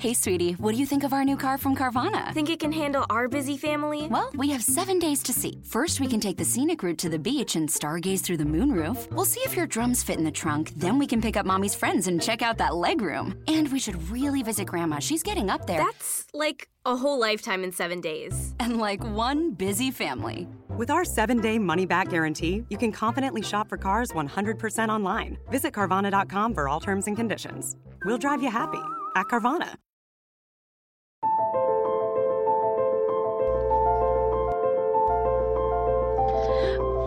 Hey, sweetie, what do you think of our new car from Carvana? Think it can handle our busy family? Well, we have seven days to see. First, we can take the scenic route to the beach and stargaze through the moonroof. We'll see if your drums fit in the trunk. Then we can pick up mommy's friends and check out that leg room. And we should really visit grandma. She's getting up there. That's like a whole lifetime in seven days. And like one busy family. With our seven day money back guarantee, you can confidently shop for cars 100% online. Visit Carvana.com for all terms and conditions. We'll drive you happy at Carvana.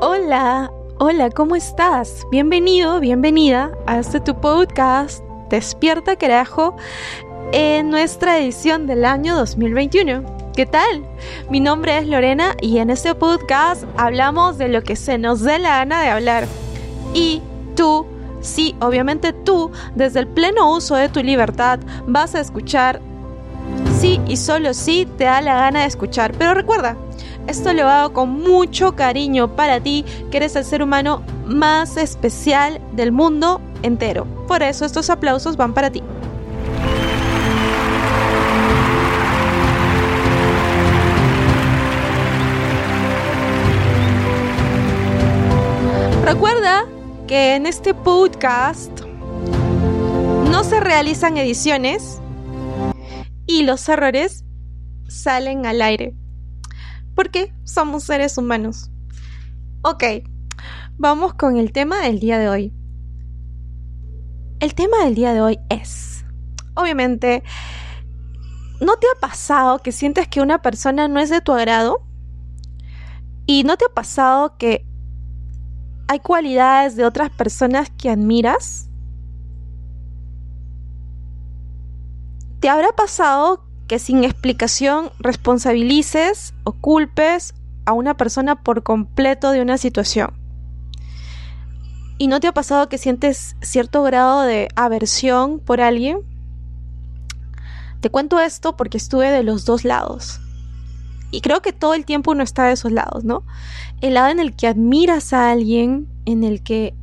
Hola, hola, ¿cómo estás? Bienvenido, bienvenida a este tu podcast Despierta Carajo en nuestra edición del año 2021. ¿Qué tal? Mi nombre es Lorena y en este podcast hablamos de lo que se nos dé la gana de hablar. Y tú, sí, obviamente tú, desde el pleno uso de tu libertad, vas a escuchar sí y solo sí te da la gana de escuchar. Pero recuerda, esto lo hago con mucho cariño para ti, que eres el ser humano más especial del mundo entero. Por eso estos aplausos van para ti. Recuerda que en este podcast no se realizan ediciones y los errores salen al aire. Porque somos seres humanos. Ok, vamos con el tema del día de hoy. El tema del día de hoy es, obviamente, ¿no te ha pasado que sientes que una persona no es de tu agrado? ¿Y no te ha pasado que hay cualidades de otras personas que admiras? ¿Te habrá pasado que sin explicación responsabilices o culpes a una persona por completo de una situación? ¿Y no te ha pasado que sientes cierto grado de aversión por alguien? Te cuento esto porque estuve de los dos lados. Y creo que todo el tiempo uno está de esos lados, ¿no? El lado en el que admiras a alguien, en el que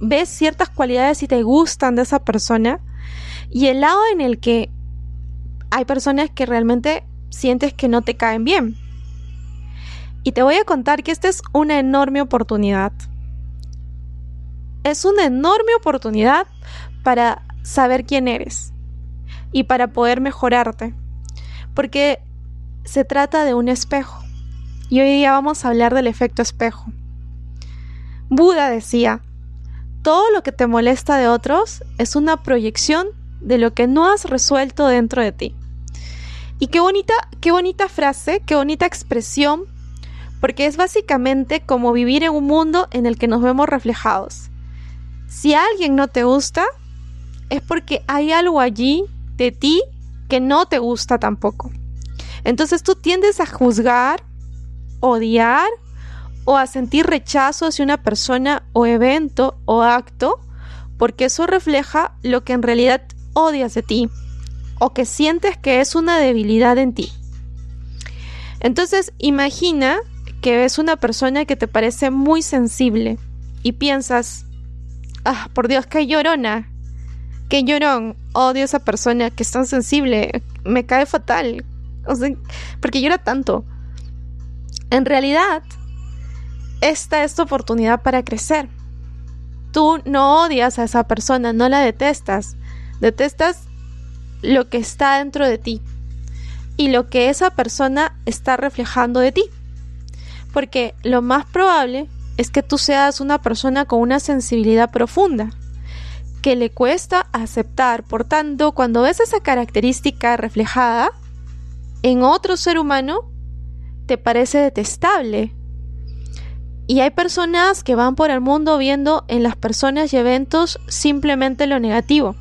ves ciertas cualidades y te gustan de esa persona, y el lado en el que hay personas que realmente sientes que no te caen bien. Y te voy a contar que esta es una enorme oportunidad es una enorme oportunidad para saber quién eres y para poder mejorarte. Porque se trata de un espejo. Y hoy día vamos a hablar del efecto espejo. Buda decía, todo lo que te molesta de otros es una proyección de lo que no has resuelto dentro de ti. Y qué bonita, qué bonita frase, qué bonita expresión, porque es básicamente como vivir en un mundo en el que nos vemos reflejados. Si alguien no te gusta, es porque hay algo allí de ti que no te gusta tampoco. Entonces tú tiendes a juzgar, odiar o a sentir rechazo hacia una persona o evento o acto porque eso refleja lo que en realidad odias de ti o que sientes que es una debilidad en ti. Entonces imagina que ves una persona que te parece muy sensible y piensas, ah, por Dios, qué llorona, qué llorón, odio a esa persona que es tan sensible, me cae fatal, o sea, porque llora tanto. En realidad, esta es tu oportunidad para crecer. Tú no odias a esa persona, no la detestas, detestas lo que está dentro de ti y lo que esa persona está reflejando de ti. Porque lo más probable es que tú seas una persona con una sensibilidad profunda, que le cuesta aceptar. Por tanto, cuando ves esa característica reflejada en otro ser humano, te parece detestable. Y hay personas que van por el mundo viendo en las personas y eventos simplemente lo negativo.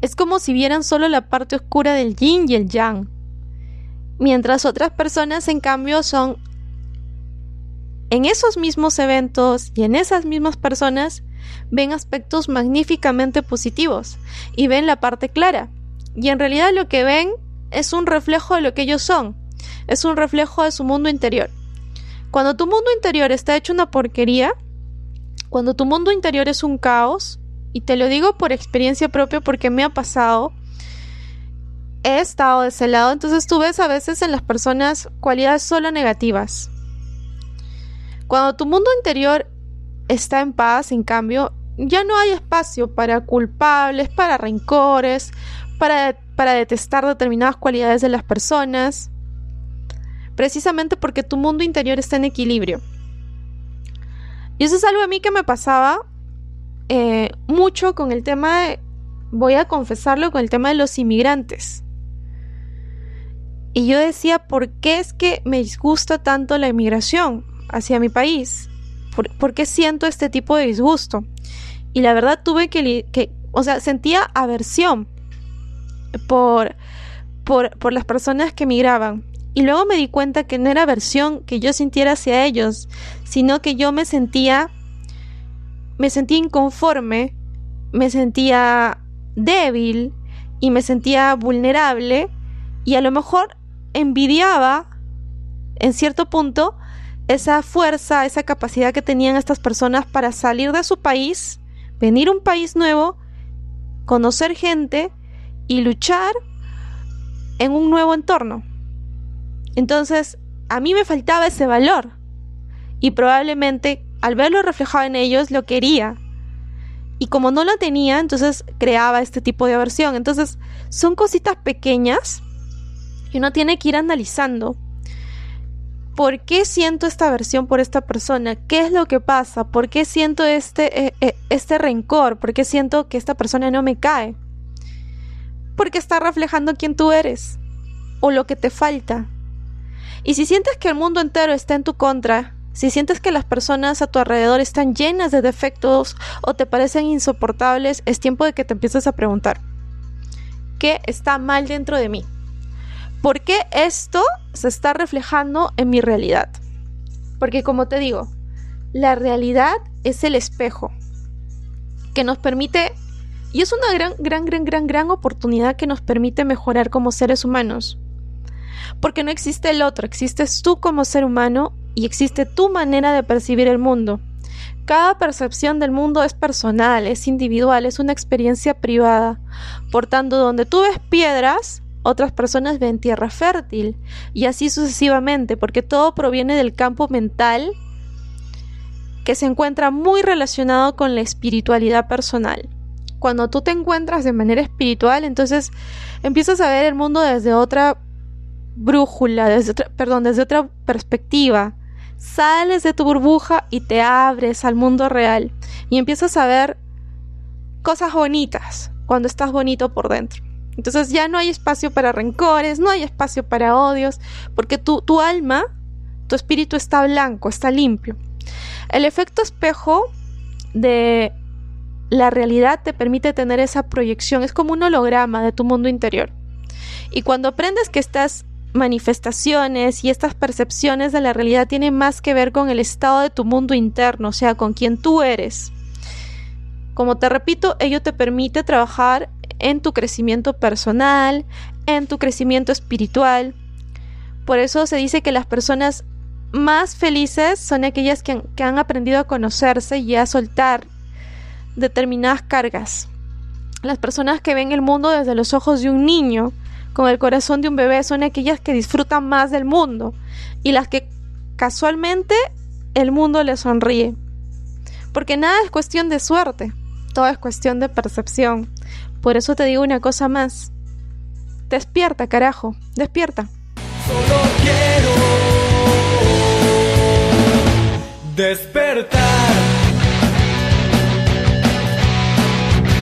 Es como si vieran solo la parte oscura del yin y el yang. Mientras otras personas, en cambio, son en esos mismos eventos y en esas mismas personas ven aspectos magníficamente positivos y ven la parte clara. Y en realidad lo que ven es un reflejo de lo que ellos son, es un reflejo de su mundo interior. Cuando tu mundo interior está hecho una porquería, cuando tu mundo interior es un caos, y te lo digo por experiencia propia porque me ha pasado, he estado de ese lado, entonces tú ves a veces en las personas cualidades solo negativas. Cuando tu mundo interior está en paz, en cambio, ya no hay espacio para culpables, para rencores, para, para detestar determinadas cualidades de las personas, precisamente porque tu mundo interior está en equilibrio. Y eso es algo a mí que me pasaba eh, mucho con el tema de, voy a confesarlo, con el tema de los inmigrantes. Y yo decía, ¿por qué es que me disgusta tanto la inmigración hacia mi país? ¿Por, qué siento este tipo de disgusto? Y la verdad tuve que, que o sea, sentía aversión por, por, por las personas que migraban. Y luego me di cuenta que no era aversión que yo sintiera hacia ellos, sino que yo me sentía, me sentía inconforme, me sentía débil y me sentía vulnerable y a lo mejor envidiaba en cierto punto esa fuerza, esa capacidad que tenían estas personas para salir de su país, venir a un país nuevo, conocer gente y luchar en un nuevo entorno. Entonces, a mí me faltaba ese valor y probablemente al verlo reflejado en ellos lo quería. Y como no lo tenía, entonces creaba este tipo de aversión. Entonces, son cositas pequeñas que uno tiene que ir analizando. ¿Por qué siento esta aversión por esta persona? ¿Qué es lo que pasa? ¿Por qué siento este, eh, eh, este rencor? ¿Por qué siento que esta persona no me cae? Porque está reflejando quién tú eres o lo que te falta. Y si sientes que el mundo entero está en tu contra, si sientes que las personas a tu alrededor están llenas de defectos o te parecen insoportables, es tiempo de que te empieces a preguntar, ¿qué está mal dentro de mí? ¿Por qué esto se está reflejando en mi realidad? Porque como te digo, la realidad es el espejo que nos permite, y es una gran, gran, gran, gran, gran oportunidad que nos permite mejorar como seres humanos. Porque no existe el otro, existes tú como ser humano y existe tu manera de percibir el mundo. Cada percepción del mundo es personal, es individual, es una experiencia privada. Por tanto, donde tú ves piedras, otras personas ven tierra fértil y así sucesivamente, porque todo proviene del campo mental que se encuentra muy relacionado con la espiritualidad personal. Cuando tú te encuentras de manera espiritual, entonces empiezas a ver el mundo desde otra brújula, desde otra, perdón, desde otra perspectiva. Sales de tu burbuja y te abres al mundo real y empiezas a ver cosas bonitas cuando estás bonito por dentro. Entonces ya no hay espacio para rencores, no hay espacio para odios, porque tu, tu alma, tu espíritu está blanco, está limpio. El efecto espejo de la realidad te permite tener esa proyección, es como un holograma de tu mundo interior. Y cuando aprendes que estás manifestaciones y estas percepciones de la realidad tienen más que ver con el estado de tu mundo interno, o sea, con quien tú eres. Como te repito, ello te permite trabajar en tu crecimiento personal, en tu crecimiento espiritual. Por eso se dice que las personas más felices son aquellas que han, que han aprendido a conocerse y a soltar determinadas cargas. Las personas que ven el mundo desde los ojos de un niño, con el corazón de un bebé son aquellas que disfrutan más del mundo y las que casualmente el mundo les sonríe. Porque nada es cuestión de suerte, todo es cuestión de percepción. Por eso te digo una cosa más. Despierta, carajo, despierta. Solo quiero despertar.